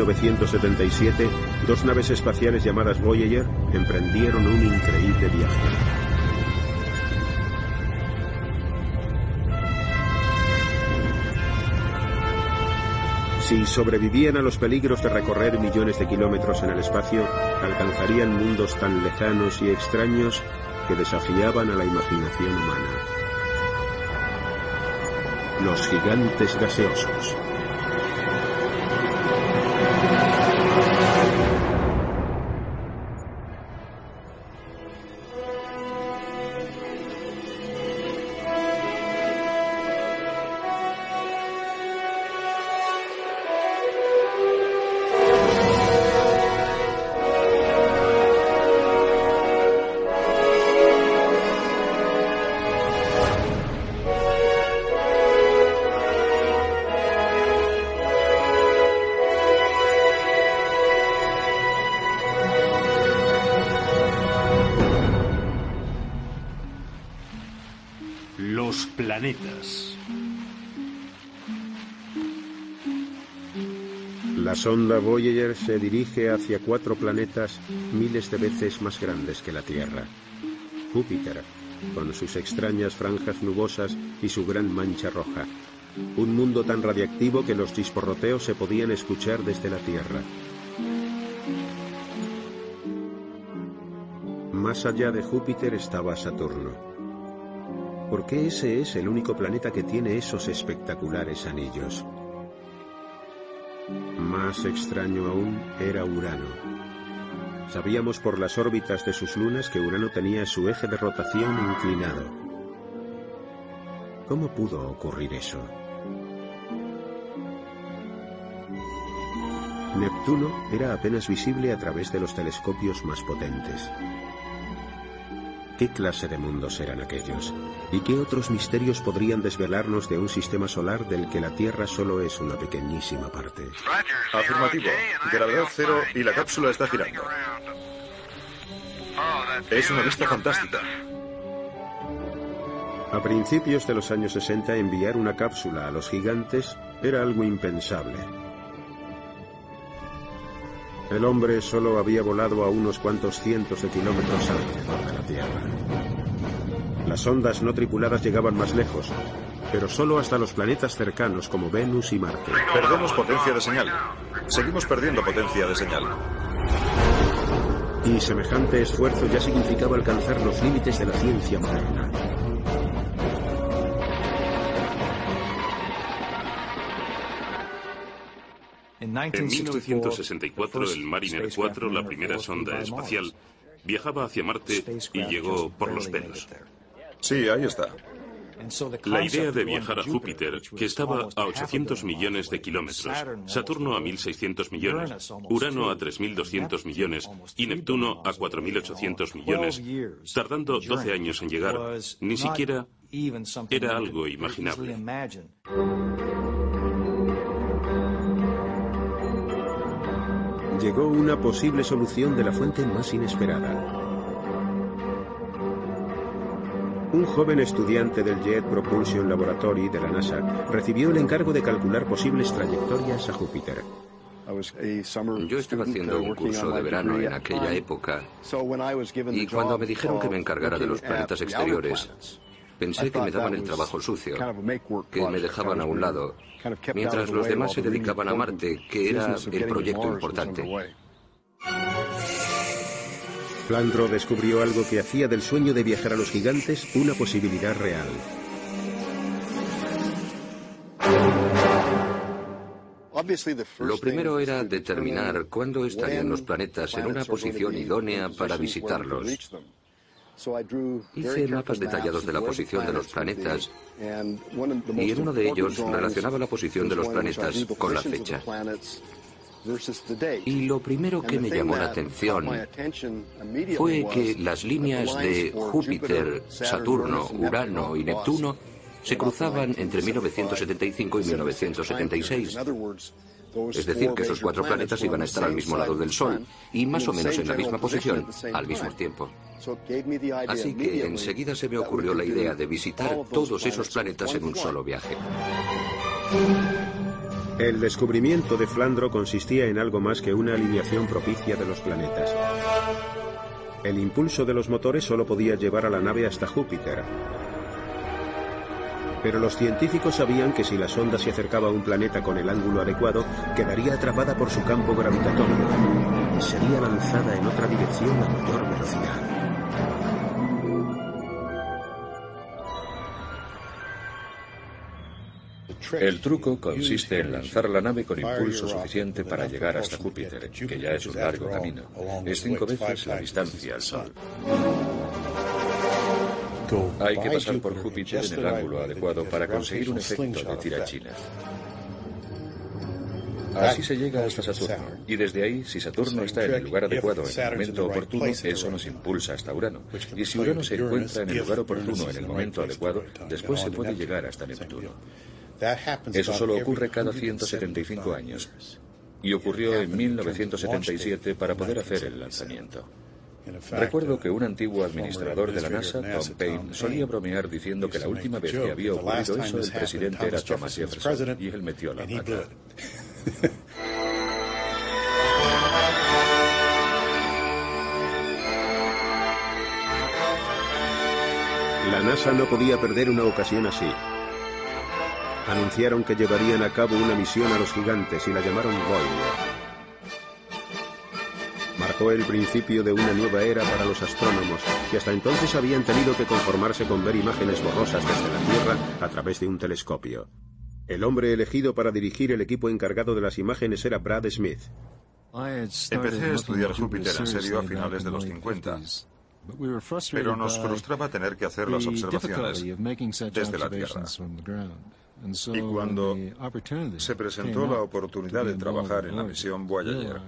agosto de 1977, dos naves espaciales llamadas Voyager emprendieron un increíble viaje. Si sobrevivían a los peligros de recorrer millones de kilómetros en el espacio, alcanzarían mundos tan lejanos y extraños que desafiaban a la imaginación humana. Los gigantes gaseosos. Planetas. La sonda Voyager se dirige hacia cuatro planetas miles de veces más grandes que la Tierra. Júpiter, con sus extrañas franjas nubosas y su gran mancha roja. Un mundo tan radiactivo que los chisporroteos se podían escuchar desde la Tierra. Más allá de Júpiter estaba Saturno. ¿Por qué ese es el único planeta que tiene esos espectaculares anillos? Más extraño aún era Urano. Sabíamos por las órbitas de sus lunas que Urano tenía su eje de rotación inclinado. ¿Cómo pudo ocurrir eso? Neptuno era apenas visible a través de los telescopios más potentes. ¿Qué clase de mundos eran aquellos? ¿Y qué otros misterios podrían desvelarnos de un sistema solar del que la Tierra solo es una pequeñísima parte? Afirmativo. Gravedad cero y la cápsula está girando. Es una vista fantástica. A principios de los años 60 enviar una cápsula a los gigantes era algo impensable. El hombre solo había volado a unos cuantos cientos de kilómetros alrededor de Tierra. Las ondas no tripuladas llegaban más lejos, pero solo hasta los planetas cercanos como Venus y Marte. Perdemos potencia de señal. Seguimos perdiendo potencia de señal. Y semejante esfuerzo ya significaba alcanzar los límites de la ciencia moderna. En 1964, el Mariner 4, la primera sonda espacial, viajaba hacia Marte y llegó por los pelos. Sí, ahí está. La idea de viajar a Júpiter, que estaba a 800 millones de kilómetros, Saturno a 1.600 millones, Urano a 3.200 millones y Neptuno a 4.800 millones, tardando 12 años en llegar, ni siquiera era algo imaginable. Llegó una posible solución de la fuente más inesperada. Un joven estudiante del Jet Propulsion Laboratory de la NASA recibió el encargo de calcular posibles trayectorias a Júpiter. Yo estaba haciendo un curso de verano en aquella época y cuando me dijeron que me encargara de los planetas exteriores, pensé que me daban el trabajo sucio, que me dejaban a un lado, mientras los demás se dedicaban a Marte, que era el proyecto importante. Flandro descubrió algo que hacía del sueño de viajar a los gigantes una posibilidad real. Lo primero era determinar cuándo estarían los planetas en una posición idónea para visitarlos. Hice mapas detallados de la posición de los planetas y en uno de ellos relacionaba la posición de los planetas con la fecha. Y lo primero que me llamó la atención fue que las líneas de Júpiter, Saturno, Urano y Neptuno se cruzaban entre 1975 y 1976. Es decir, que esos cuatro planetas iban a estar al mismo lado del Sol y más o menos en la misma posición al mismo tiempo. Así que enseguida se me ocurrió la idea de visitar todos esos planetas en un solo viaje. El descubrimiento de Flandro consistía en algo más que una alineación propicia de los planetas. El impulso de los motores solo podía llevar a la nave hasta Júpiter. Pero los científicos sabían que si la sonda se acercaba a un planeta con el ángulo adecuado, quedaría atrapada por su campo gravitatorio y sería lanzada en otra dirección a mayor velocidad. El truco consiste en lanzar la nave con impulso suficiente para llegar hasta Júpiter, que ya es un largo camino. Es cinco veces la distancia al Sol. Hay que pasar por Júpiter en el ángulo adecuado para conseguir un efecto de tirachina. Así se llega hasta Saturno. Y desde ahí, si Saturno está en el lugar adecuado en el momento oportuno, eso nos impulsa hasta Urano. Y si Urano se encuentra en el lugar oportuno en el momento adecuado, después se puede llegar hasta Neptuno. Eso solo ocurre cada 175 años. Y ocurrió en 1977 para poder hacer el lanzamiento. Recuerdo que un antiguo administrador de la NASA, Tom Paine, solía bromear diciendo que la última vez que había ocurrido eso, el presidente era Thomas Jefferson y él metió la pata. La NASA no podía perder una ocasión así. Anunciaron que llevarían a cabo una misión a los gigantes y la llamaron Voyager. Marcó el principio de una nueva era para los astrónomos, que hasta entonces habían tenido que conformarse con ver imágenes borrosas desde la Tierra a través de un telescopio. El hombre elegido para dirigir el equipo encargado de las imágenes era Brad Smith. Empecé a estudiar Júpiter en serio a finales de los 50, pero nos frustraba tener que hacer las observaciones desde la Tierra. Y cuando se presentó la oportunidad de trabajar en la misión Voyager,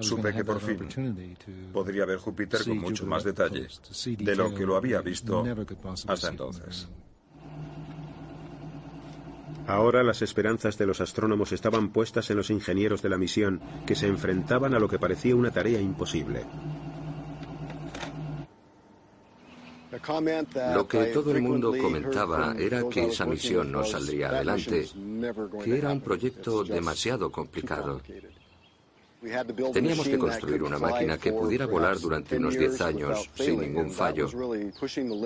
supe que por fin podría ver Júpiter con mucho más detalle de lo que lo había visto hasta entonces. Ahora las esperanzas de los astrónomos estaban puestas en los ingenieros de la misión, que se enfrentaban a lo que parecía una tarea imposible. Lo que todo el mundo comentaba era que esa misión no saldría adelante, que era un proyecto demasiado complicado. Teníamos que construir una máquina que pudiera volar durante unos 10 años sin ningún fallo.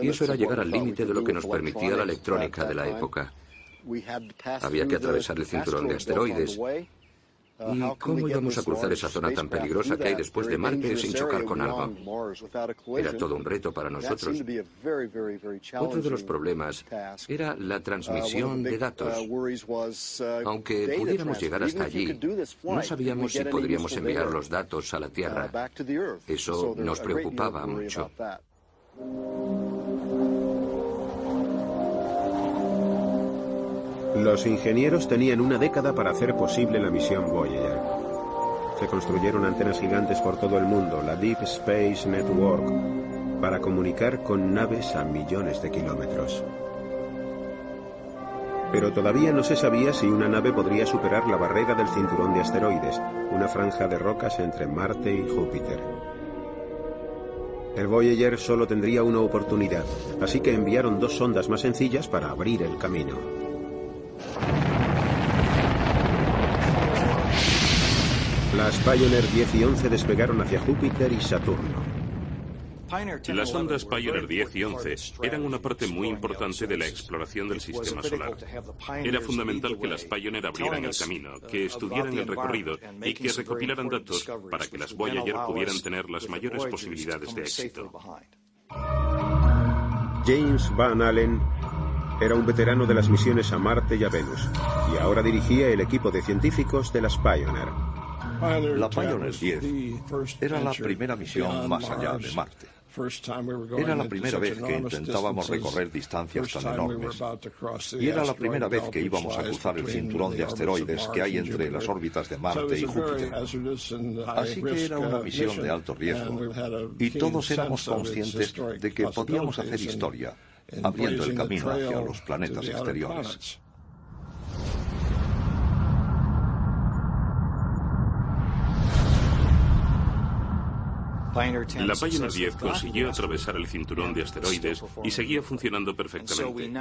Y eso era llegar al límite de lo que nos permitía la electrónica de la época. Había que atravesar el cinturón de asteroides. ¿Y cómo íbamos a cruzar esa zona tan peligrosa que hay después de Marte sin chocar con algo? Era todo un reto para nosotros. Otro de los problemas era la transmisión de datos. Aunque pudiéramos llegar hasta allí, no sabíamos si podríamos enviar los datos a la Tierra. Eso nos preocupaba mucho. Los ingenieros tenían una década para hacer posible la misión Voyager. Se construyeron antenas gigantes por todo el mundo, la Deep Space Network, para comunicar con naves a millones de kilómetros. Pero todavía no se sabía si una nave podría superar la barrera del cinturón de asteroides, una franja de rocas entre Marte y Júpiter. El Voyager solo tendría una oportunidad, así que enviaron dos sondas más sencillas para abrir el camino. Las Pioneer 10 y 11 despegaron hacia Júpiter y Saturno. Las ondas Pioneer 10 y 11 eran una parte muy importante de la exploración del sistema solar. Era fundamental que las Pioneer abrieran el camino, que estudiaran el recorrido y que recopilaran datos para que las Voyager pudieran tener las mayores posibilidades de éxito. James Van Allen era un veterano de las misiones a Marte y a Venus, y ahora dirigía el equipo de científicos de las Pioneer. La Pioneer 10 era la primera misión más allá de Marte. Era la primera vez que intentábamos recorrer distancias tan enormes. Y era la primera vez que íbamos a cruzar el cinturón de asteroides que hay entre las órbitas de Marte y Júpiter. Así que era una misión de alto riesgo. Y todos éramos conscientes de que podíamos hacer historia abriendo el camino hacia los planetas exteriores. La Pioneer 10 consiguió atravesar el cinturón de asteroides y seguía funcionando perfectamente.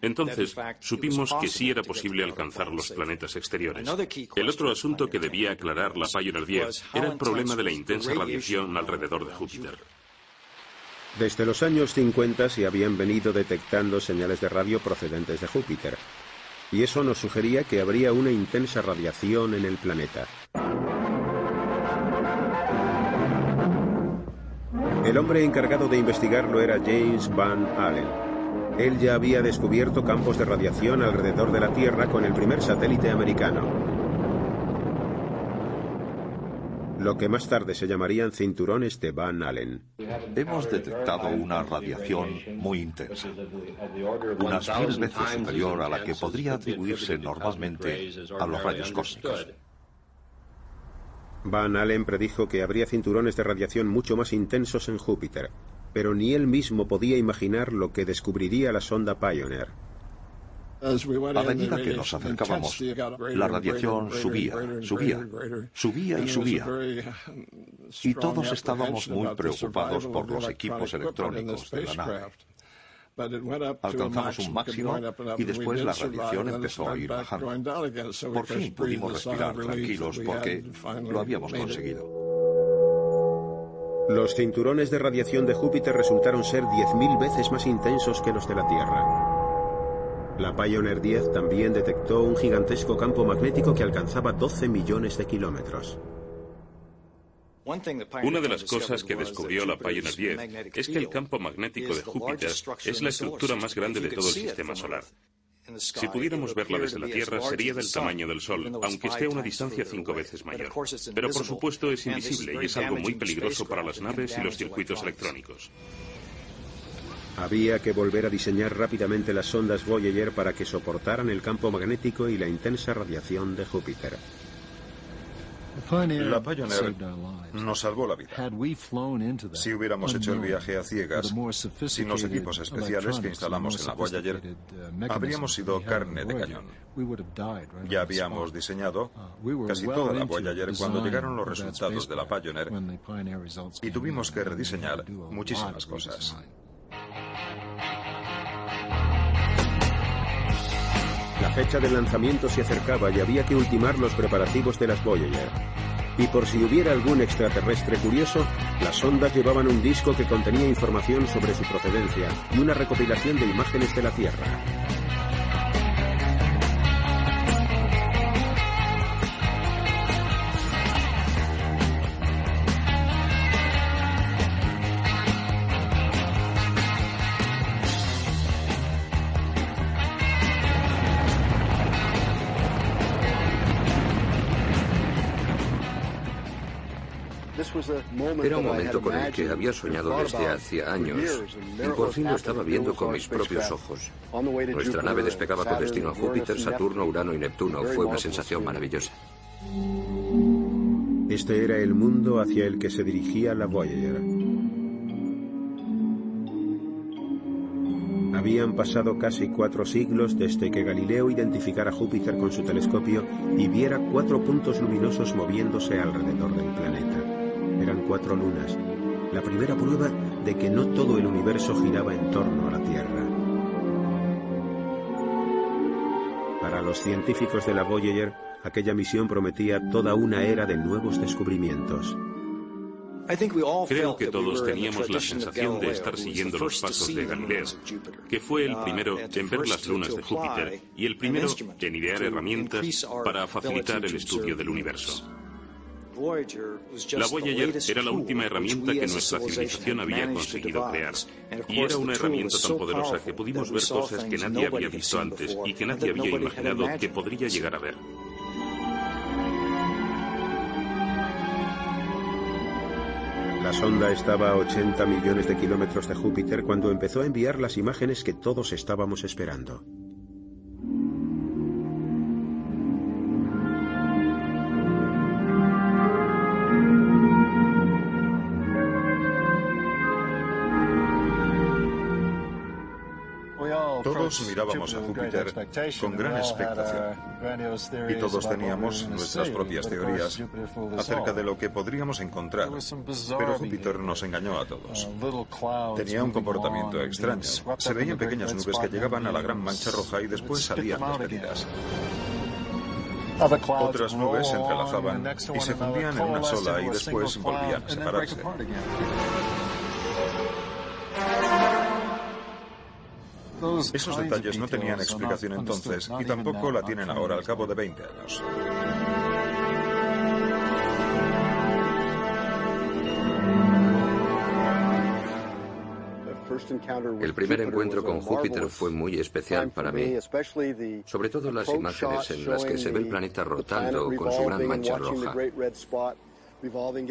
Entonces, supimos que sí era posible alcanzar los planetas exteriores. El otro asunto que debía aclarar la Pioneer 10 era el problema de la intensa radiación alrededor de Júpiter. Desde los años 50 se habían venido detectando señales de radio procedentes de Júpiter, y eso nos sugería que habría una intensa radiación en el planeta. El hombre encargado de investigarlo era James Van Allen. Él ya había descubierto campos de radiación alrededor de la Tierra con el primer satélite americano. Lo que más tarde se llamarían cinturones de Van Allen. Hemos detectado una radiación muy intensa, unas mil veces superior a la que podría atribuirse normalmente a los rayos cósmicos. Van Allen predijo que habría cinturones de radiación mucho más intensos en Júpiter, pero ni él mismo podía imaginar lo que descubriría la sonda Pioneer. A medida que nos acercábamos, la radiación subía, subía, subía y subía. Y todos estábamos muy preocupados por los equipos electrónicos de la nave. Alcanzamos un máximo y después la radiación empezó a ir bajando. Por fin pudimos respirar tranquilos porque lo habíamos conseguido. Los cinturones de radiación de Júpiter resultaron ser 10.000 veces más intensos que los de la Tierra. La Pioneer 10 también detectó un gigantesco campo magnético que alcanzaba 12 millones de kilómetros. Una de las cosas que descubrió la Pioneer 10 es que el campo magnético de Júpiter es la estructura más grande de todo el sistema solar. Si pudiéramos verla desde la Tierra, sería del tamaño del Sol, aunque esté a una distancia cinco veces mayor. Pero por supuesto es invisible y es algo muy peligroso para las naves y los circuitos electrónicos. Había que volver a diseñar rápidamente las sondas Voyager para que soportaran el campo magnético y la intensa radiación de Júpiter. La Pioneer nos salvó la vida. Si hubiéramos hecho el viaje a ciegas, sin los equipos especiales que instalamos en la Voyager, uh, habríamos sido carne de cañón. Ya habíamos diseñado uh, casi toda la Voyager cuando llegaron los resultados de la Pioneer y tuvimos que rediseñar muchísimas cosas. Fecha del lanzamiento se acercaba y había que ultimar los preparativos de las Voyager. Y por si hubiera algún extraterrestre curioso, las sondas llevaban un disco que contenía información sobre su procedencia y una recopilación de imágenes de la Tierra. Era un momento con el que había soñado desde hacía años y por fin lo estaba viendo con mis propios ojos. Nuestra nave despegaba con destino a Júpiter, Saturno, Urano y Neptuno. Fue una sensación maravillosa. Este era el mundo hacia el que se dirigía la Voyager. Habían pasado casi cuatro siglos desde que Galileo identificara Júpiter con su telescopio y viera cuatro puntos luminosos moviéndose alrededor del planeta eran cuatro lunas, la primera prueba de que no todo el universo giraba en torno a la Tierra. Para los científicos de la Voyager, aquella misión prometía toda una era de nuevos descubrimientos. Creo que todos teníamos la sensación de estar siguiendo los pasos de Galileo, que fue el primero en ver las lunas de Júpiter y el primero en idear herramientas para facilitar el estudio del universo. La Voyager era la última herramienta que nuestra civilización había conseguido crear. Y era una herramienta tan poderosa que pudimos ver cosas que nadie había visto antes y que nadie había imaginado que podría llegar a ver. La sonda estaba a 80 millones de kilómetros de Júpiter cuando empezó a enviar las imágenes que todos estábamos esperando. Todos mirábamos a Júpiter con gran expectación y todos teníamos nuestras propias teorías acerca de lo que podríamos encontrar, pero Júpiter nos engañó a todos. Tenía un comportamiento extraño. Se veían pequeñas nubes que llegaban a la gran mancha roja y después salían despedidas. Otras nubes se entrelazaban y se fundían en una sola y después volvían a separarse. Esos detalles no tenían explicación entonces y tampoco la tienen ahora al cabo de 20 años. El primer encuentro con Júpiter fue muy especial para mí, sobre todo las imágenes en las que se ve el planeta rotando con su gran mancha roja.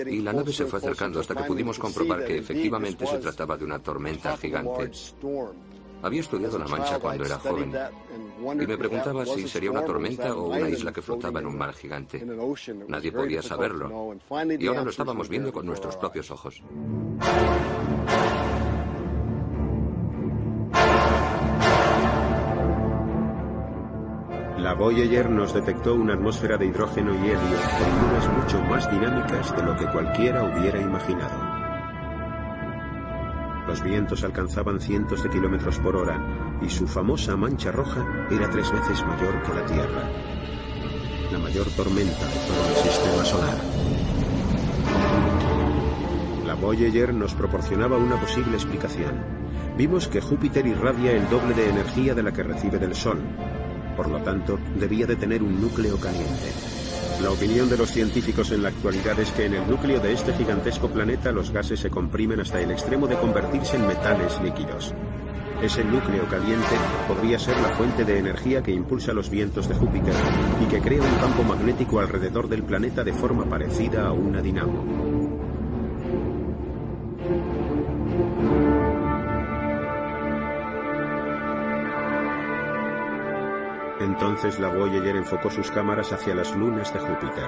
Y la nave se fue acercando hasta que pudimos comprobar que efectivamente se trataba de una tormenta gigante. Había estudiado la mancha cuando era joven y me preguntaba si sería una tormenta o una isla que flotaba en un mar gigante. Nadie podía saberlo y ahora lo estábamos viendo con nuestros propios ojos. La Voyager nos detectó una atmósfera de hidrógeno y helio con lunas mucho más dinámicas de lo que cualquiera hubiera imaginado. Los vientos alcanzaban cientos de kilómetros por hora y su famosa mancha roja era tres veces mayor que la Tierra. La mayor tormenta de todo el sistema solar. La Voyager nos proporcionaba una posible explicación. Vimos que Júpiter irradia el doble de energía de la que recibe del Sol, por lo tanto, debía de tener un núcleo caliente. La opinión de los científicos en la actualidad es que en el núcleo de este gigantesco planeta los gases se comprimen hasta el extremo de convertirse en metales líquidos. Ese núcleo caliente podría ser la fuente de energía que impulsa los vientos de Júpiter y que crea un campo magnético alrededor del planeta de forma parecida a una dinamo. Entonces la Voyager enfocó sus cámaras hacia las lunas de Júpiter.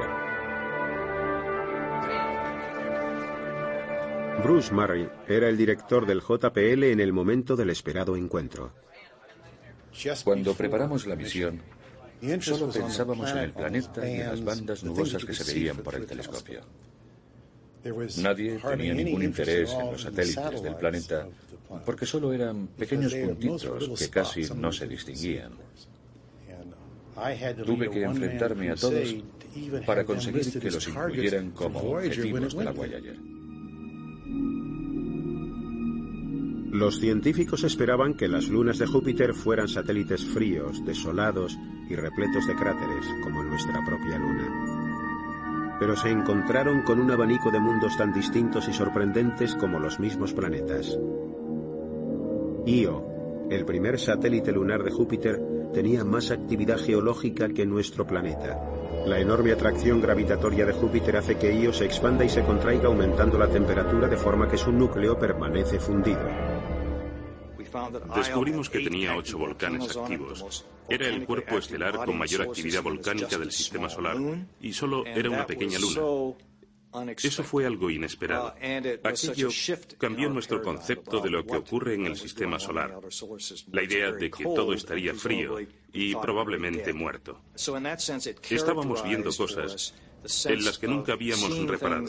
Bruce Murray era el director del JPL en el momento del esperado encuentro. Cuando preparamos la misión, solo pensábamos en el planeta y en las bandas nubosas que se veían por el telescopio. Nadie tenía ningún interés en los satélites del planeta porque solo eran pequeños puntitos que casi no se distinguían. Tuve que enfrentarme a todos para conseguir que los incluyeran como objetivos de la Voyager. Los científicos esperaban que las lunas de Júpiter fueran satélites fríos, desolados y repletos de cráteres, como nuestra propia luna. Pero se encontraron con un abanico de mundos tan distintos y sorprendentes como los mismos planetas. Io, el primer satélite lunar de Júpiter tenía más actividad geológica que nuestro planeta. La enorme atracción gravitatoria de Júpiter hace que Io se expanda y se contraiga aumentando la temperatura de forma que su núcleo permanece fundido. Descubrimos que tenía ocho volcanes activos. Era el cuerpo estelar con mayor actividad volcánica del sistema solar y solo era una pequeña luna. Eso fue algo inesperado. Aquello cambió nuestro concepto de lo que ocurre en el sistema solar. La idea de que todo estaría frío y probablemente muerto. Estábamos viendo cosas en las que nunca habíamos reparado.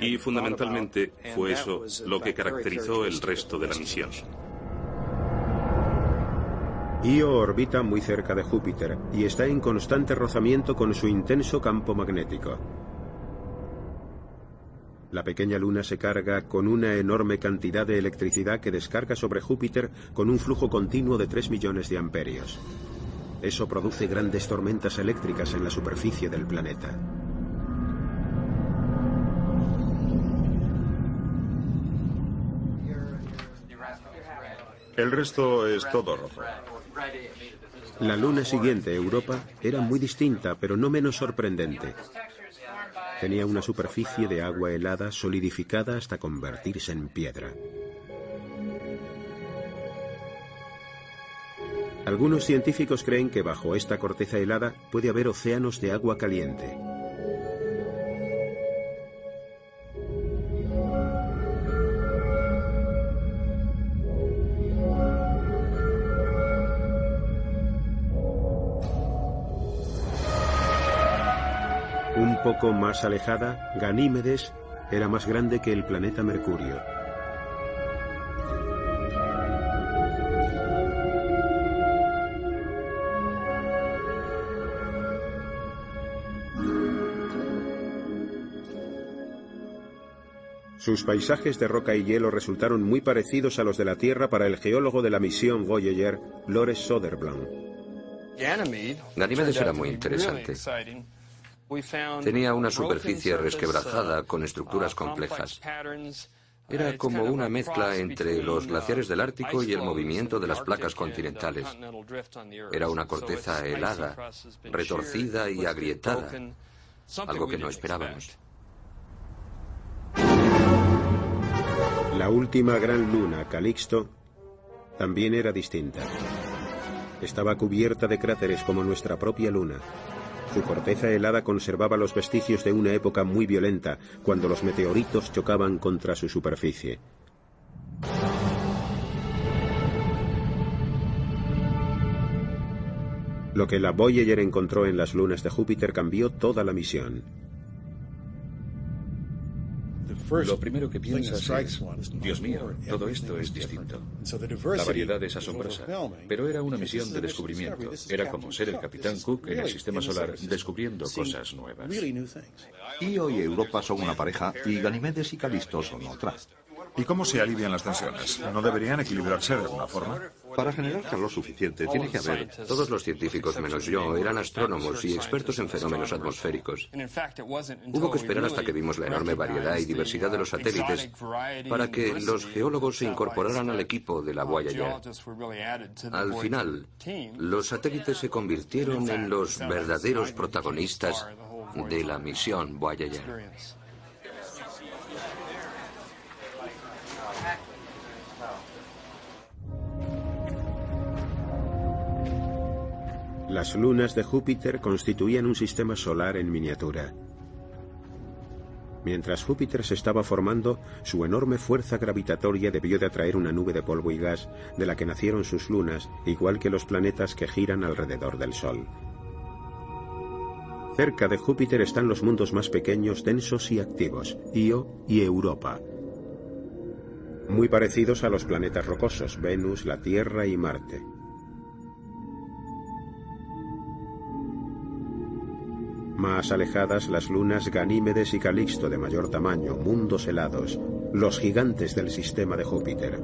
Y fundamentalmente fue eso lo que caracterizó el resto de la misión. Io orbita muy cerca de Júpiter y está en constante rozamiento con su intenso campo magnético. La pequeña luna se carga con una enorme cantidad de electricidad que descarga sobre Júpiter con un flujo continuo de 3 millones de amperios. Eso produce grandes tormentas eléctricas en la superficie del planeta. El resto es todo rojo. La luna siguiente, Europa, era muy distinta, pero no menos sorprendente. Tenía una superficie de agua helada solidificada hasta convertirse en piedra. Algunos científicos creen que bajo esta corteza helada puede haber océanos de agua caliente. Un poco más alejada, Ganímedes era más grande que el planeta Mercurio. Sus paisajes de roca y hielo resultaron muy parecidos a los de la Tierra para el geólogo de la misión Voyager, Lores Soderblom. Ganímedes era muy interesante. Tenía una superficie resquebrajada con estructuras complejas. Era como una mezcla entre los glaciares del Ártico y el movimiento de las placas continentales. Era una corteza helada, retorcida y agrietada, algo que no esperábamos. La última gran luna, Calixto, también era distinta. Estaba cubierta de cráteres como nuestra propia luna. Su corteza helada conservaba los vestigios de una época muy violenta, cuando los meteoritos chocaban contra su superficie. Lo que la Voyager encontró en las lunas de Júpiter cambió toda la misión. Lo primero que piensas es, Dios mío, todo esto es distinto. La variedad es asombrosa, pero era una misión de descubrimiento. Era como ser el Capitán Cook en el sistema solar descubriendo cosas nuevas. Io y Europa son una pareja y Ganimedes y Calisto son otra. ¿Y cómo se alivian las tensiones? ¿No deberían equilibrarse de alguna forma? Para generar calor suficiente tiene que haber... Todos los científicos menos yo eran astrónomos y expertos en fenómenos atmosféricos. Hubo que esperar hasta que vimos la enorme variedad y diversidad de los satélites para que los geólogos se incorporaran al equipo de la Voyager. Al final, los satélites se convirtieron en los verdaderos protagonistas de la misión Voyager. Las lunas de Júpiter constituían un sistema solar en miniatura. Mientras Júpiter se estaba formando, su enorme fuerza gravitatoria debió de atraer una nube de polvo y gas de la que nacieron sus lunas, igual que los planetas que giran alrededor del Sol. Cerca de Júpiter están los mundos más pequeños, densos y activos, Io y Europa, muy parecidos a los planetas rocosos, Venus, la Tierra y Marte. Más alejadas las lunas Ganímedes y Calixto de mayor tamaño, mundos helados, los gigantes del sistema de Júpiter.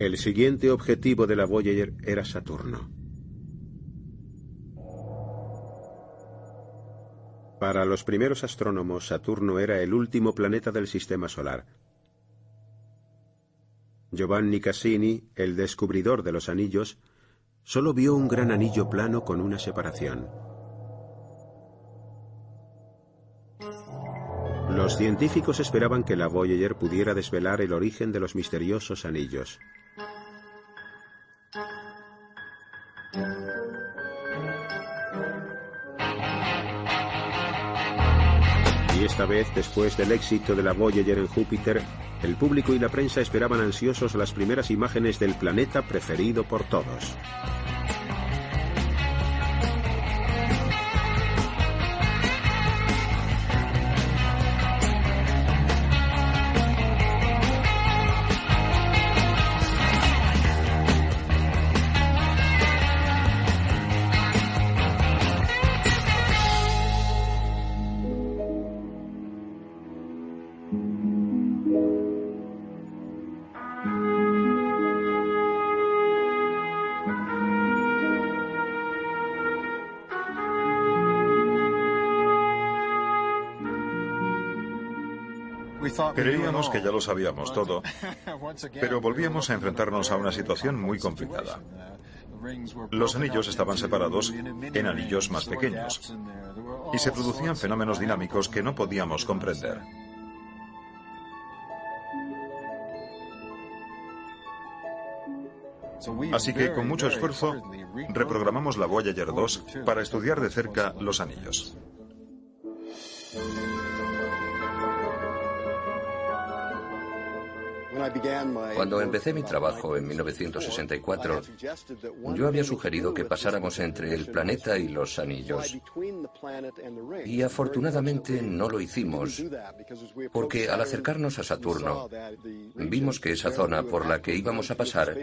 El siguiente objetivo de la Voyager era Saturno. Para los primeros astrónomos, Saturno era el último planeta del sistema solar, Giovanni Cassini, el descubridor de los anillos, solo vio un gran anillo plano con una separación. Los científicos esperaban que la Voyager pudiera desvelar el origen de los misteriosos anillos. Y esta vez, después del éxito de la Voyager en Júpiter, el público y la prensa esperaban ansiosos las primeras imágenes del planeta preferido por todos. Creíamos que ya lo sabíamos todo, pero volvíamos a enfrentarnos a una situación muy complicada. Los anillos estaban separados en anillos más pequeños y se producían fenómenos dinámicos que no podíamos comprender. Así que con mucho esfuerzo reprogramamos la Voyager 2 para estudiar de cerca los anillos. Cuando empecé mi trabajo en 1964, yo había sugerido que pasáramos entre el planeta y los anillos. Y afortunadamente no lo hicimos, porque al acercarnos a Saturno, vimos que esa zona por la que íbamos a pasar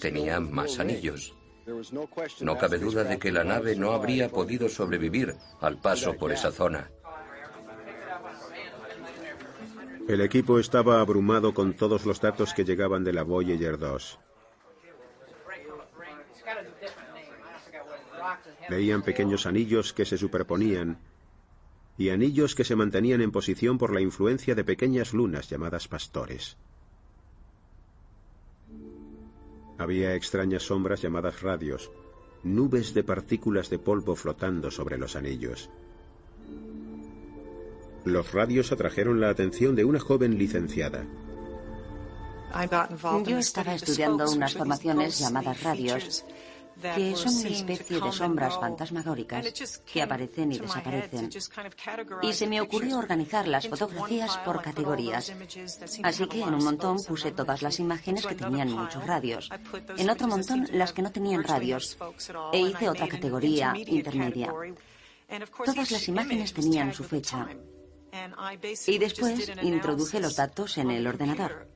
tenía más anillos. No cabe duda de que la nave no habría podido sobrevivir al paso por esa zona. El equipo estaba abrumado con todos los datos que llegaban de la Voyager 2. Veían pequeños anillos que se superponían y anillos que se mantenían en posición por la influencia de pequeñas lunas llamadas pastores. Había extrañas sombras llamadas radios, nubes de partículas de polvo flotando sobre los anillos. Los radios atrajeron la atención de una joven licenciada. Yo estaba estudiando unas formaciones llamadas radios, que son una especie de sombras fantasmagóricas que aparecen y desaparecen. Y se me ocurrió organizar las fotografías por categorías. Así que en un montón puse todas las imágenes que tenían muchos radios. En otro montón las que no tenían radios. E hice otra categoría intermedia. Todas las imágenes tenían su fecha. Y después introduje los datos en el ordenador.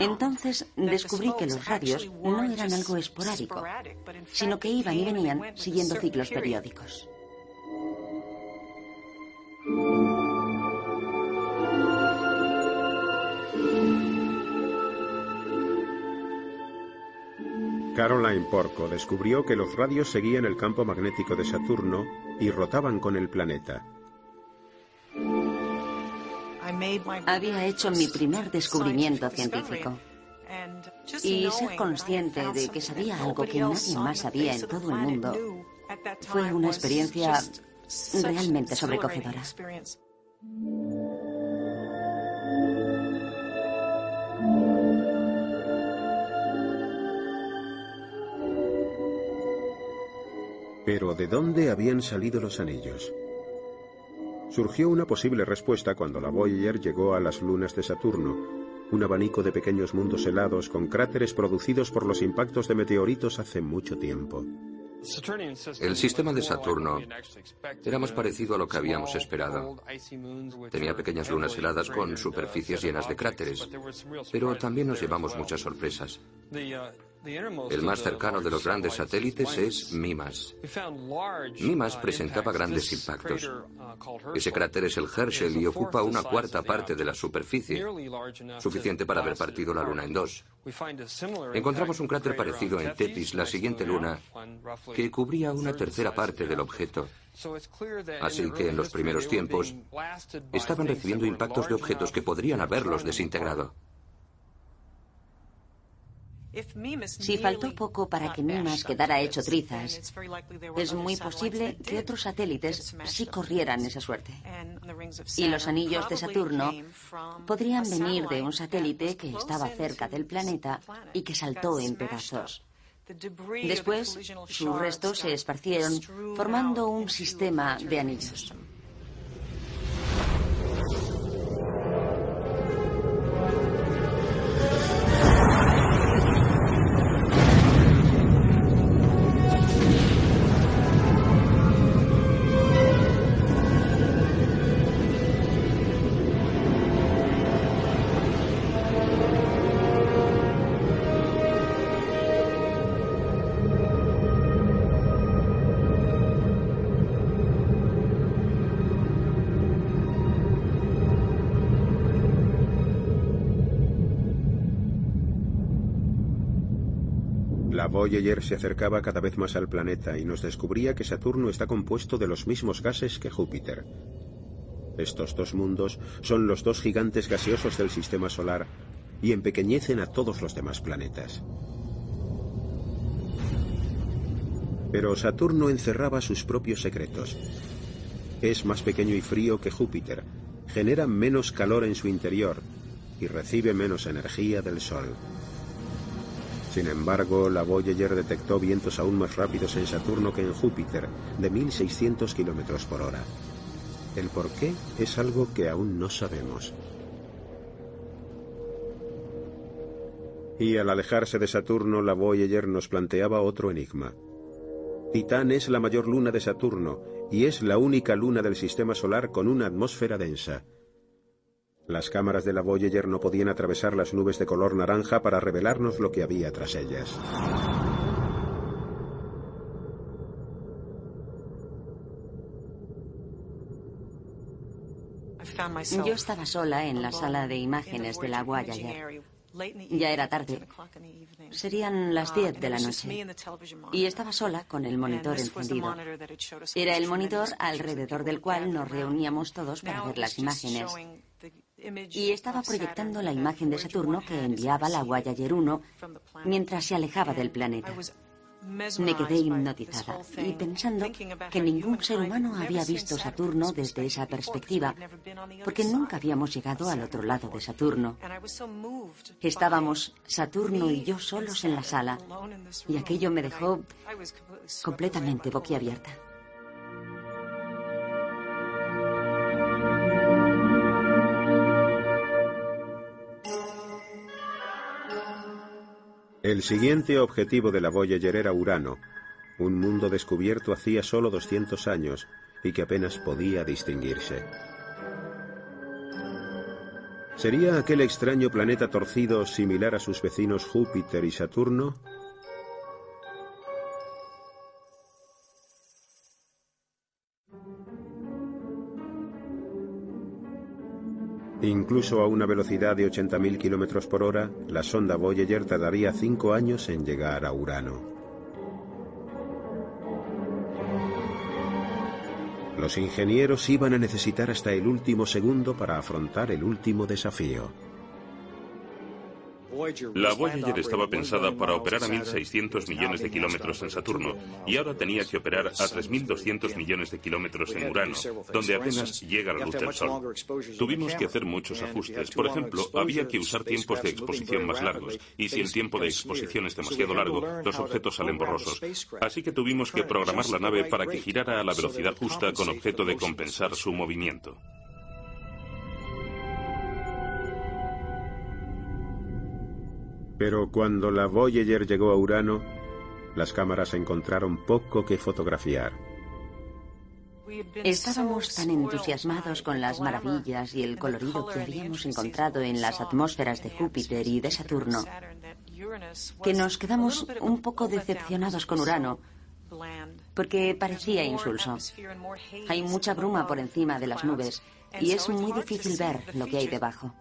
Entonces descubrí que los radios no eran algo esporádico, sino que iban y venían siguiendo ciclos periódicos. Caroline Porco descubrió que los radios seguían el campo magnético de Saturno y rotaban con el planeta. Había hecho mi primer descubrimiento científico. Y ser consciente de que sabía algo que nadie más sabía en todo el mundo fue una experiencia realmente sobrecogedora. Pero ¿de dónde habían salido los anillos? Surgió una posible respuesta cuando la Voyager llegó a las lunas de Saturno, un abanico de pequeños mundos helados con cráteres producidos por los impactos de meteoritos hace mucho tiempo. El sistema de Saturno era más parecido a lo que habíamos esperado. Tenía pequeñas lunas heladas con superficies llenas de cráteres, pero también nos llevamos muchas sorpresas. El más cercano de los grandes satélites es Mimas. Mimas presentaba grandes impactos. Ese cráter es el Herschel y ocupa una cuarta parte de la superficie, suficiente para haber partido la Luna en dos. Encontramos un cráter parecido en Tethys, la siguiente luna, que cubría una tercera parte del objeto. Así que en los primeros tiempos estaban recibiendo impactos de objetos que podrían haberlos desintegrado. Si faltó poco para que Mimas quedara hecho trizas, es muy posible que otros satélites sí corrieran esa suerte. Y los anillos de Saturno podrían venir de un satélite que estaba cerca del planeta y que saltó en pedazos. Después, sus restos se esparcieron formando un sistema de anillos. Voyager se acercaba cada vez más al planeta y nos descubría que Saturno está compuesto de los mismos gases que Júpiter. Estos dos mundos son los dos gigantes gaseosos del sistema solar y empequeñecen a todos los demás planetas. Pero Saturno encerraba sus propios secretos. Es más pequeño y frío que Júpiter, genera menos calor en su interior y recibe menos energía del Sol. Sin embargo, la Voyager detectó vientos aún más rápidos en Saturno que en Júpiter, de 1600 kilómetros por hora. El por qué es algo que aún no sabemos. Y al alejarse de Saturno, la Voyager nos planteaba otro enigma. Titán es la mayor luna de Saturno y es la única luna del sistema solar con una atmósfera densa. Las cámaras de la Voyager no podían atravesar las nubes de color naranja para revelarnos lo que había tras ellas. Yo estaba sola en la sala de imágenes de la Voyager. Ya era tarde. Serían las 10 de la noche. Y estaba sola con el monitor encendido. Era el monitor alrededor del cual nos reuníamos todos para ver las imágenes. Y estaba proyectando la imagen de Saturno que enviaba la Voyager 1 mientras se alejaba del planeta. Me quedé hipnotizada y pensando que ningún ser humano había visto Saturno desde esa perspectiva, porque nunca habíamos llegado al otro lado de Saturno. Estábamos Saturno y yo solos en la sala y aquello me dejó completamente boquiabierta. El siguiente objetivo de la Voyager era Urano, un mundo descubierto hacía solo 200 años y que apenas podía distinguirse. ¿Sería aquel extraño planeta torcido similar a sus vecinos Júpiter y Saturno? Incluso a una velocidad de 80.000 km por hora, la sonda Voyager tardaría cinco años en llegar a Urano. Los ingenieros iban a necesitar hasta el último segundo para afrontar el último desafío. La Voyager estaba pensada para operar a 1.600 millones de kilómetros en Saturno y ahora tenía que operar a 3.200 millones de kilómetros en Urano, donde apenas llega la luz del Sol. Tuvimos que hacer muchos ajustes. Por ejemplo, había que usar tiempos de exposición más largos y si el tiempo de exposición es demasiado largo, los objetos salen borrosos. Así que tuvimos que programar la nave para que girara a la velocidad justa con objeto de compensar su movimiento. Pero cuando la Voyager llegó a Urano, las cámaras encontraron poco que fotografiar. Estábamos tan entusiasmados con las maravillas y el colorido que habíamos encontrado en las atmósferas de Júpiter y de Saturno que nos quedamos un poco decepcionados con Urano porque parecía insulso. Hay mucha bruma por encima de las nubes y es muy difícil ver lo que hay debajo.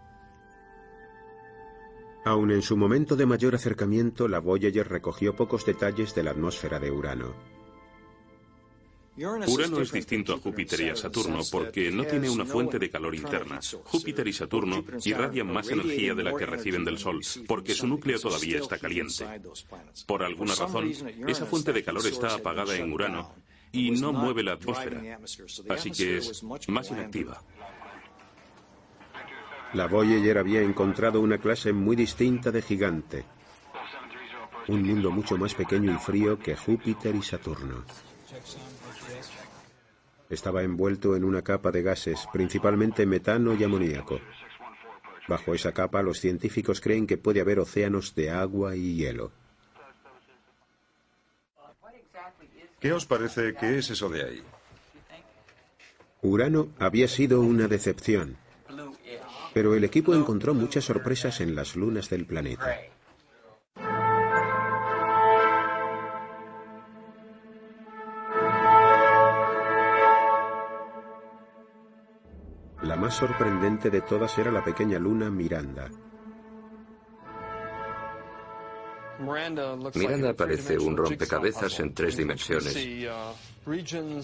Aun en su momento de mayor acercamiento, la Voyager recogió pocos detalles de la atmósfera de Urano. Urano es distinto a Júpiter y a Saturno porque no tiene una fuente de calor interna. Júpiter y Saturno irradian más energía de la que reciben del Sol, porque su núcleo todavía está caliente. Por alguna razón, esa fuente de calor está apagada en Urano y no mueve la atmósfera, así que es más inactiva. La Voyager había encontrado una clase muy distinta de gigante. Un mundo mucho más pequeño y frío que Júpiter y Saturno. Estaba envuelto en una capa de gases, principalmente metano y amoníaco. Bajo esa capa los científicos creen que puede haber océanos de agua y hielo. ¿Qué os parece que es eso de ahí? Urano había sido una decepción pero el equipo encontró muchas sorpresas en las lunas del planeta. La más sorprendente de todas era la pequeña luna Miranda. Miranda parece un rompecabezas en tres dimensiones.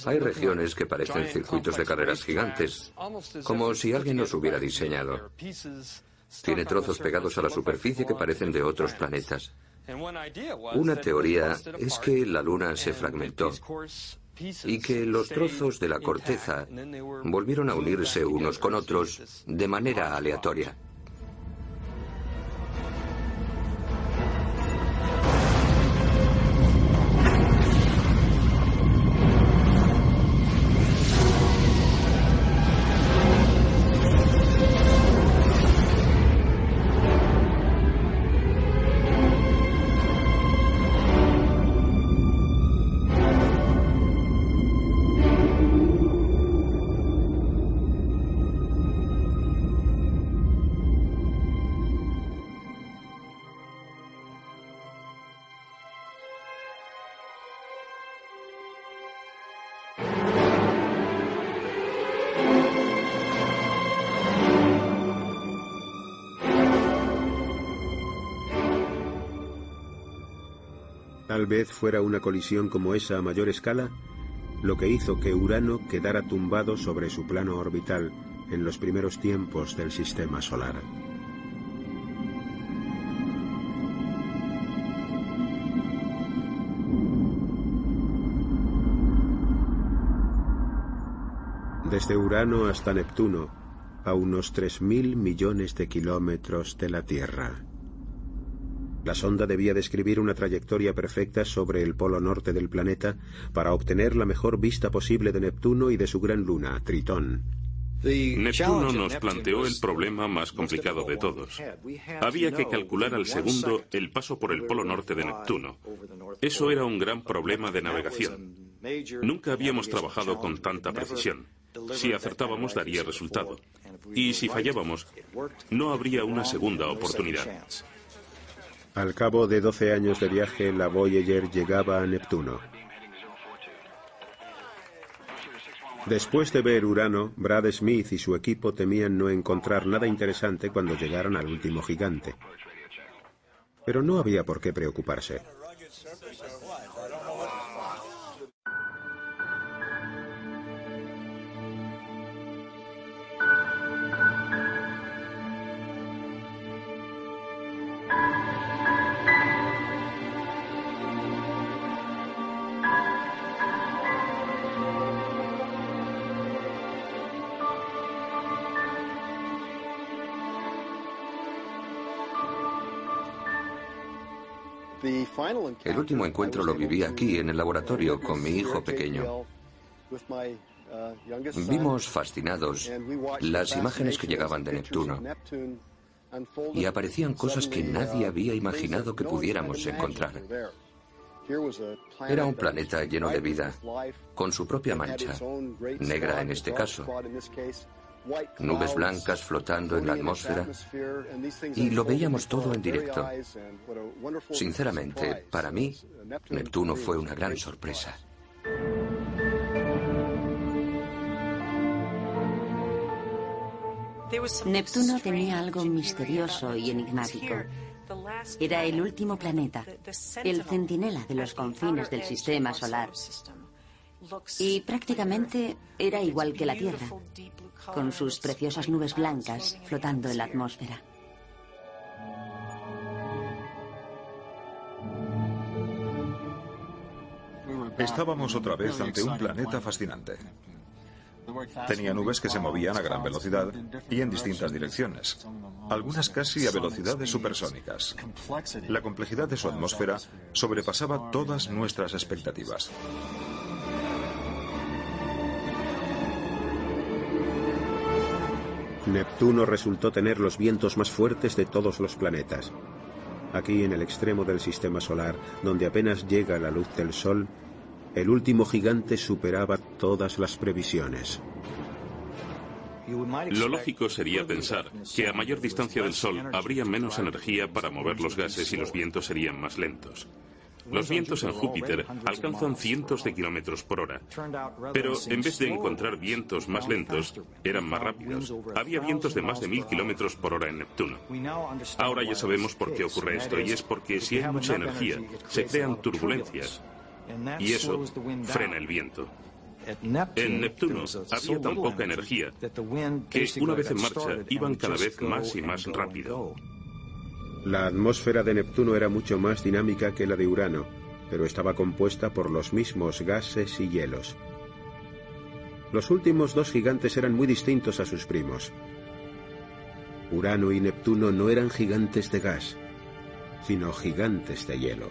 Hay regiones que parecen circuitos de carreras gigantes, como si alguien los hubiera diseñado. Tiene trozos pegados a la superficie que parecen de otros planetas. Una teoría es que la Luna se fragmentó y que los trozos de la corteza volvieron a unirse unos con otros de manera aleatoria. Tal vez fuera una colisión como esa a mayor escala lo que hizo que Urano quedara tumbado sobre su plano orbital en los primeros tiempos del sistema solar. Desde Urano hasta Neptuno, a unos 3.000 millones de kilómetros de la Tierra. La sonda debía describir una trayectoria perfecta sobre el polo norte del planeta para obtener la mejor vista posible de Neptuno y de su gran luna, Tritón. Neptuno nos planteó el problema más complicado de todos. Había que calcular al segundo el paso por el polo norte de Neptuno. Eso era un gran problema de navegación. Nunca habíamos trabajado con tanta precisión. Si acertábamos daría resultado. Y si fallábamos, no habría una segunda oportunidad. Al cabo de 12 años de viaje, la Voyager llegaba a Neptuno. Después de ver Urano, Brad Smith y su equipo temían no encontrar nada interesante cuando llegaran al último gigante. Pero no había por qué preocuparse. El último encuentro lo viví aquí, en el laboratorio, con mi hijo pequeño. Vimos fascinados las imágenes que llegaban de Neptuno y aparecían cosas que nadie había imaginado que pudiéramos encontrar. Era un planeta lleno de vida, con su propia mancha, negra en este caso, nubes blancas flotando en la atmósfera y lo veíamos todo en directo. Sinceramente, para mí, Neptuno fue una gran sorpresa. Neptuno tenía algo misterioso y enigmático. Era el último planeta, el centinela de los confines del sistema solar. Y prácticamente era igual que la Tierra, con sus preciosas nubes blancas flotando en la atmósfera. Estábamos otra vez ante un planeta fascinante. Tenía nubes que se movían a gran velocidad y en distintas direcciones, algunas casi a velocidades supersónicas. La complejidad de su atmósfera sobrepasaba todas nuestras expectativas. Neptuno resultó tener los vientos más fuertes de todos los planetas. Aquí en el extremo del sistema solar, donde apenas llega la luz del Sol, el último gigante superaba todas las previsiones. Lo lógico sería pensar que a mayor distancia del Sol habría menos energía para mover los gases y los vientos serían más lentos. Los vientos en Júpiter alcanzan cientos de kilómetros por hora, pero en vez de encontrar vientos más lentos, eran más rápidos. Había vientos de más de mil kilómetros por hora en Neptuno. Ahora ya sabemos por qué ocurre esto, y es porque si hay mucha energía, se crean turbulencias, y eso frena el viento. En Neptuno había tan poca energía que una vez en marcha iban cada vez más y más rápido. La atmósfera de Neptuno era mucho más dinámica que la de Urano, pero estaba compuesta por los mismos gases y hielos. Los últimos dos gigantes eran muy distintos a sus primos. Urano y Neptuno no eran gigantes de gas, sino gigantes de hielo.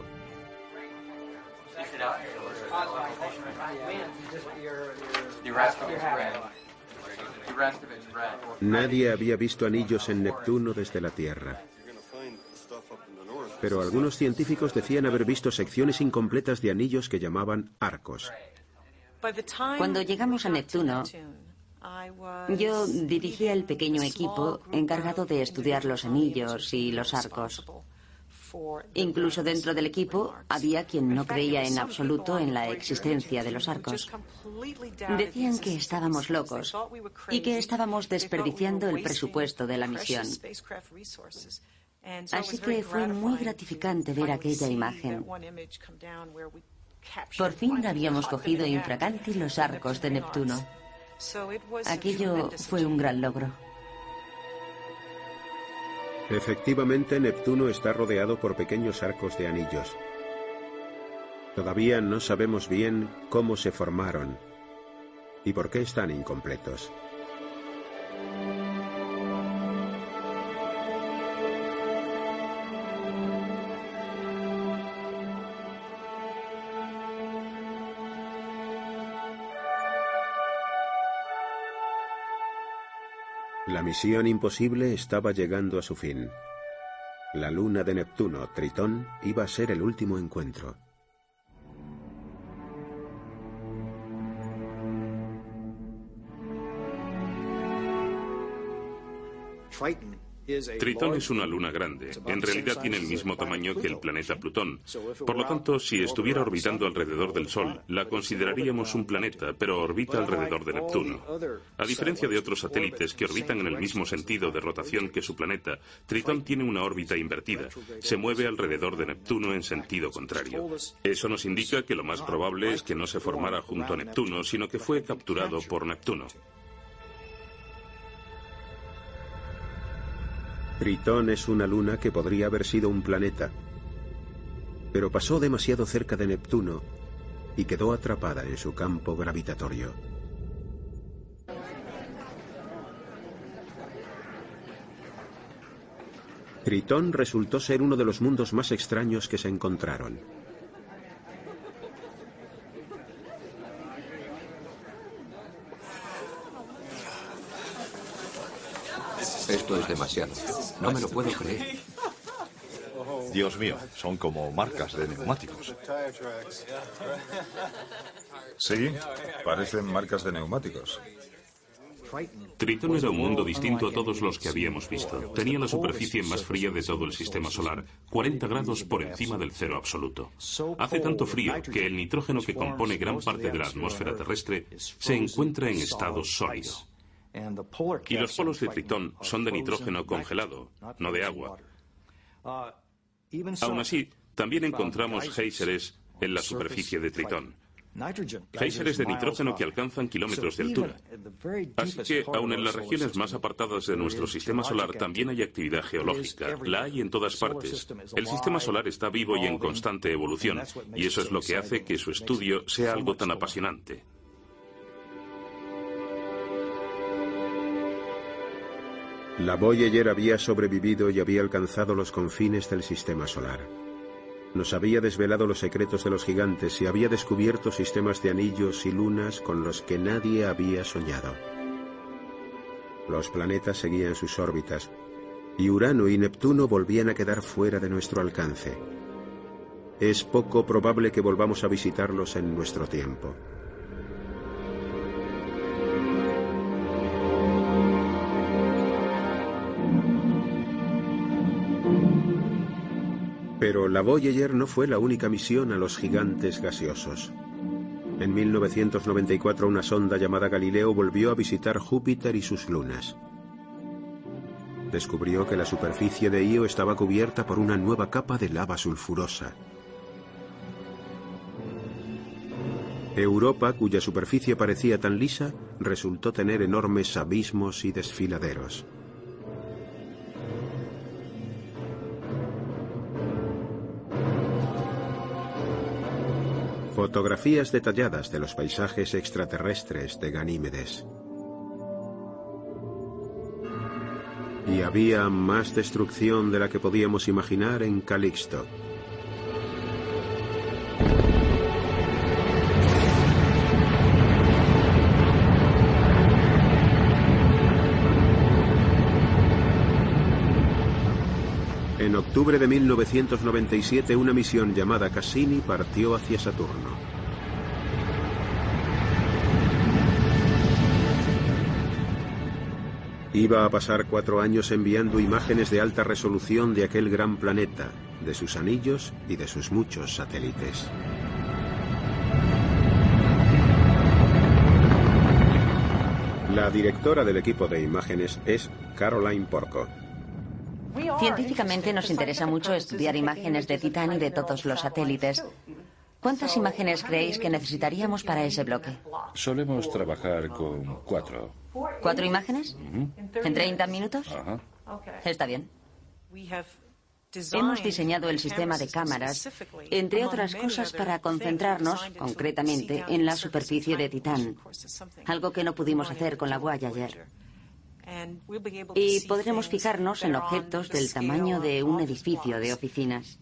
Nadie había visto anillos en Neptuno desde la Tierra pero algunos científicos decían haber visto secciones incompletas de anillos que llamaban arcos. Cuando llegamos a Neptuno, yo dirigía el pequeño equipo encargado de estudiar los anillos y los arcos. Incluso dentro del equipo había quien no creía en absoluto en la existencia de los arcos. Decían que estábamos locos y que estábamos desperdiciando el presupuesto de la misión. Así que fue muy gratificante ver aquella imagen. Por fin habíamos cogido infraganti los arcos de Neptuno. Aquello fue un gran logro. Efectivamente, Neptuno está rodeado por pequeños arcos de anillos. Todavía no sabemos bien cómo se formaron y por qué están incompletos. La misión imposible estaba llegando a su fin. La luna de Neptuno, Tritón, iba a ser el último encuentro. Tritón es una luna grande. En realidad tiene el mismo tamaño que el planeta Plutón. Por lo tanto, si estuviera orbitando alrededor del Sol, la consideraríamos un planeta, pero orbita alrededor de Neptuno. A diferencia de otros satélites que orbitan en el mismo sentido de rotación que su planeta, Tritón tiene una órbita invertida. Se mueve alrededor de Neptuno en sentido contrario. Eso nos indica que lo más probable es que no se formara junto a Neptuno, sino que fue capturado por Neptuno. Tritón es una luna que podría haber sido un planeta, pero pasó demasiado cerca de Neptuno y quedó atrapada en su campo gravitatorio. Tritón resultó ser uno de los mundos más extraños que se encontraron. Esto es demasiado. No me lo puedo creer. Dios mío, son como marcas de neumáticos. Sí, parecen marcas de neumáticos. Tritón era un mundo distinto a todos los que habíamos visto. Tenía la superficie más fría de todo el sistema solar, 40 grados por encima del cero absoluto. Hace tanto frío que el nitrógeno que compone gran parte de la atmósfera terrestre se encuentra en estado sólido. Y los polos de Tritón son de nitrógeno congelado, no de agua. Aún así, también encontramos géiseres en la superficie de Tritón. Géiseres de nitrógeno que alcanzan kilómetros de altura. Así que, aun en las regiones más apartadas de nuestro sistema solar, también hay actividad geológica. La hay en todas partes. El sistema solar está vivo y en constante evolución, y eso es lo que hace que su estudio sea algo tan apasionante. La Voyager había sobrevivido y había alcanzado los confines del sistema solar. Nos había desvelado los secretos de los gigantes y había descubierto sistemas de anillos y lunas con los que nadie había soñado. Los planetas seguían sus órbitas y Urano y Neptuno volvían a quedar fuera de nuestro alcance. Es poco probable que volvamos a visitarlos en nuestro tiempo. Pero la Voyager no fue la única misión a los gigantes gaseosos. En 1994 una sonda llamada Galileo volvió a visitar Júpiter y sus lunas. Descubrió que la superficie de Io estaba cubierta por una nueva capa de lava sulfurosa. Europa, cuya superficie parecía tan lisa, resultó tener enormes abismos y desfiladeros. Fotografías detalladas de los paisajes extraterrestres de Ganímedes. Y había más destrucción de la que podíamos imaginar en Calixto. Octubre de 1997 una misión llamada Cassini partió hacia Saturno. Iba a pasar cuatro años enviando imágenes de alta resolución de aquel gran planeta, de sus anillos y de sus muchos satélites. La directora del equipo de imágenes es Caroline Porco. Científicamente nos interesa mucho estudiar imágenes de Titán y de todos los satélites. ¿Cuántas imágenes creéis que necesitaríamos para ese bloque? Solemos trabajar con cuatro. ¿Cuatro imágenes? ¿En 30 minutos? Está bien. Hemos diseñado el sistema de cámaras, entre otras cosas, para concentrarnos, concretamente, en la superficie de Titán, algo que no pudimos hacer con la Voyager. Y podremos fijarnos en objetos del tamaño de un edificio de oficinas.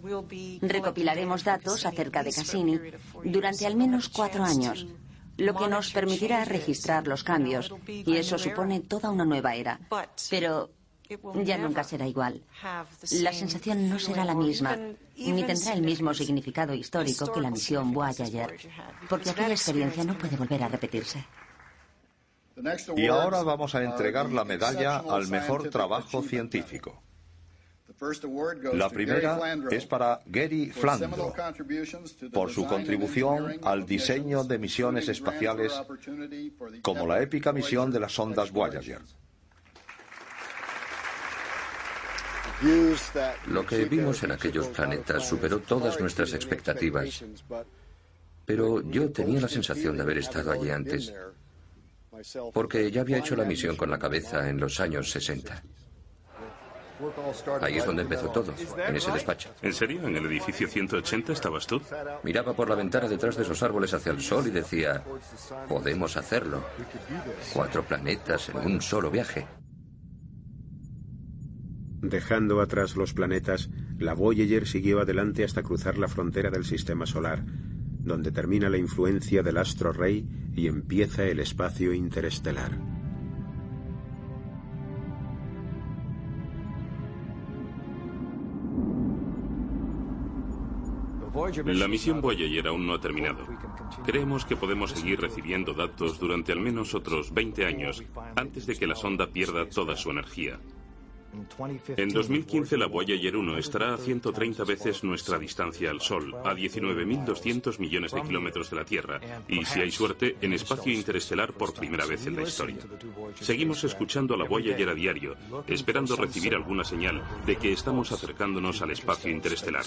Recopilaremos datos acerca de Cassini durante al menos cuatro años, lo que nos permitirá registrar los cambios, y eso supone toda una nueva era. Pero ya nunca será igual. La sensación no será la misma, ni tendrá el mismo significado histórico que la misión Voyager, porque aquella experiencia no puede volver a repetirse. Y ahora vamos a entregar la medalla al mejor trabajo científico. La primera es para Gary Flandro por su contribución al diseño de misiones espaciales como la épica misión de las sondas Voyager. Lo que vimos en aquellos planetas superó todas nuestras expectativas, pero yo tenía la sensación de haber estado allí antes, porque ya había hecho la misión con la cabeza en los años 60. Ahí es donde empezó todo, en ese despacho. ¿En serio? ¿En el edificio 180 estabas tú? Miraba por la ventana detrás de esos árboles hacia el sol y decía, podemos hacerlo. Cuatro planetas en un solo viaje. Dejando atrás los planetas, la Voyager siguió adelante hasta cruzar la frontera del sistema solar, donde termina la influencia del astro rey y empieza el espacio interestelar. La misión Voyager aún no ha terminado. Creemos que podemos seguir recibiendo datos durante al menos otros 20 años antes de que la sonda pierda toda su energía. En 2015 la Voyager 1 estará a 130 veces nuestra distancia al Sol, a 19.200 millones de kilómetros de la Tierra, y si hay suerte, en espacio interestelar por primera vez en la historia. Seguimos escuchando a la Voyager a diario, esperando recibir alguna señal de que estamos acercándonos al espacio interestelar.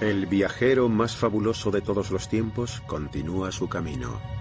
El viajero más fabuloso de todos los tiempos continúa su camino.